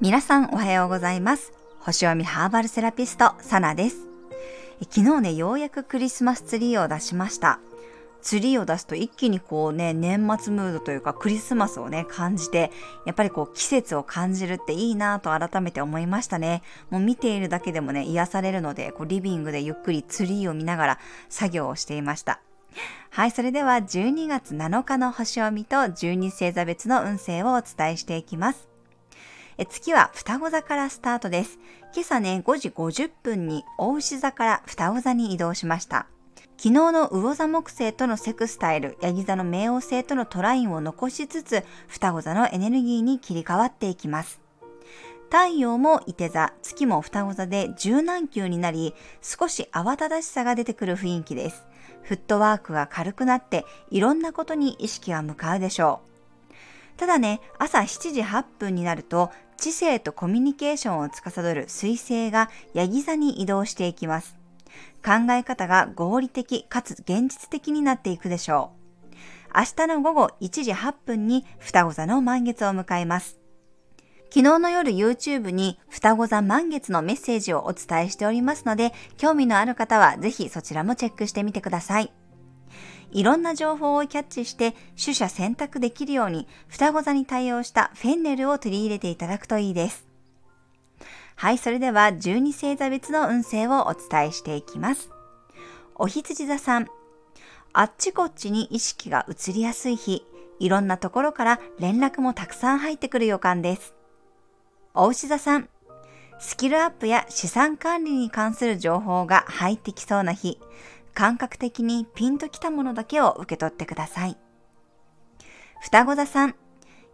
皆さんおはようございます。星読みハーバルセラピストサナです。昨日ねようやくクリスマスツリーを出しました。ツリーを出すと一気にこうね年末ムードというかクリスマスをね感じてやっぱりこう季節を感じるっていいなと改めて思いましたね。もう見ているだけでもね癒されるのでこうリビングでゆっくりツリーを見ながら作業をしていました。はい、それでは12月7日の星を見と12星座別の運勢をお伝えしていきます。え月は双子座からスタートです。今朝ね、5時50分に大牛座から双子座に移動しました。昨日の魚座木星とのセクスタイル、ヤギ座の冥王星とのトラインを残しつつ、双子座のエネルギーに切り替わっていきます。太陽も伊手座、月も双子座で柔軟球になり、少し慌ただしさが出てくる雰囲気です。フットワークが軽くなって、いろんなことに意識が向かうでしょう。ただね、朝7時8分になると、知性とコミュニケーションを司る水星がヤギ座に移動していきます。考え方が合理的かつ現実的になっていくでしょう。明日の午後1時8分に双子座の満月を迎えます。昨日の夜 YouTube に双子座満月のメッセージをお伝えしておりますので、興味のある方はぜひそちらもチェックしてみてください。いろんな情報をキャッチして取捨選択できるように双子座に対応したフェンネルを取り入れていただくといいです。はい、それでは12星座別の運勢をお伝えしていきます。お羊座さん、あっちこっちに意識が移りやすい日、いろんなところから連絡もたくさん入ってくる予感です。お牛座さん、スキルアップや資産管理に関する情報が入ってきそうな日、感覚的にピンときたものだけを受け取ってください。双子座さん、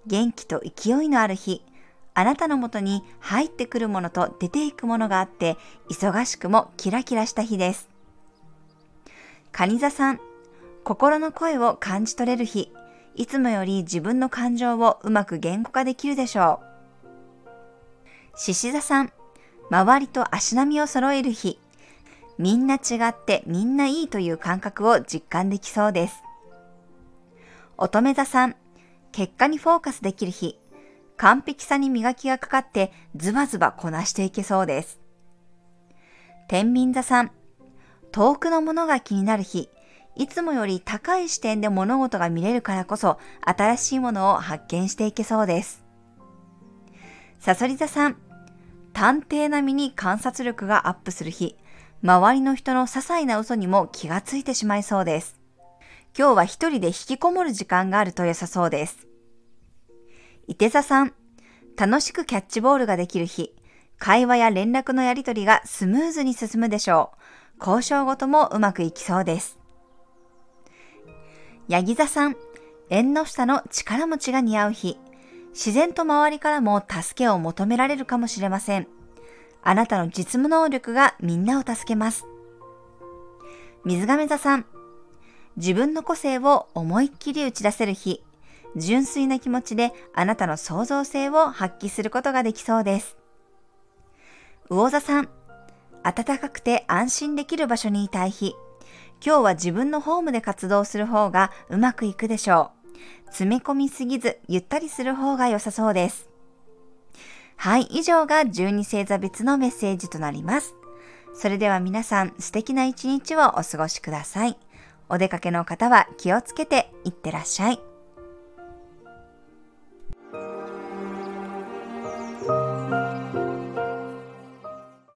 元気と勢いのある日、あなたのもとに入ってくるものと出ていくものがあって、忙しくもキラキラした日です。蟹座さん、心の声を感じ取れる日、いつもより自分の感情をうまく言語化できるでしょう。獅子座さん、周りと足並みを揃える日、みんな違ってみんないいという感覚を実感できそうです。乙女座さん、結果にフォーカスできる日、完璧さに磨きがかかってズバズバこなしていけそうです。天秤座さん、遠くのものが気になる日、いつもより高い視点で物事が見れるからこそ新しいものを発見していけそうです。サソリ座さん、探偵並みに観察力がアップする日、周りの人の些細な嘘にも気がついてしまいそうです。今日は一人で引きこもる時間があると良さそうです。伊手座さん、楽しくキャッチボールができる日、会話や連絡のやりとりがスムーズに進むでしょう。交渉ごともうまくいきそうです。ヤギ座さん、縁の下の力持ちが似合う日、自然と周りからも助けを求められるかもしれません。あなたの実務能力がみんなを助けます。水亀座さん、自分の個性を思いっきり打ち出せる日、純粋な気持ちであなたの創造性を発揮することができそうです。魚座さん、暖かくて安心できる場所にいたい日、今日は自分のホームで活動する方がうまくいくでしょう。詰め込みすぎず、ゆったりする方が良さそうです。はい、以上が12星座別のメッセージとなります。それでは皆さん素敵な一日をお過ごしください。お出かけの方は気をつけていってらっしゃい。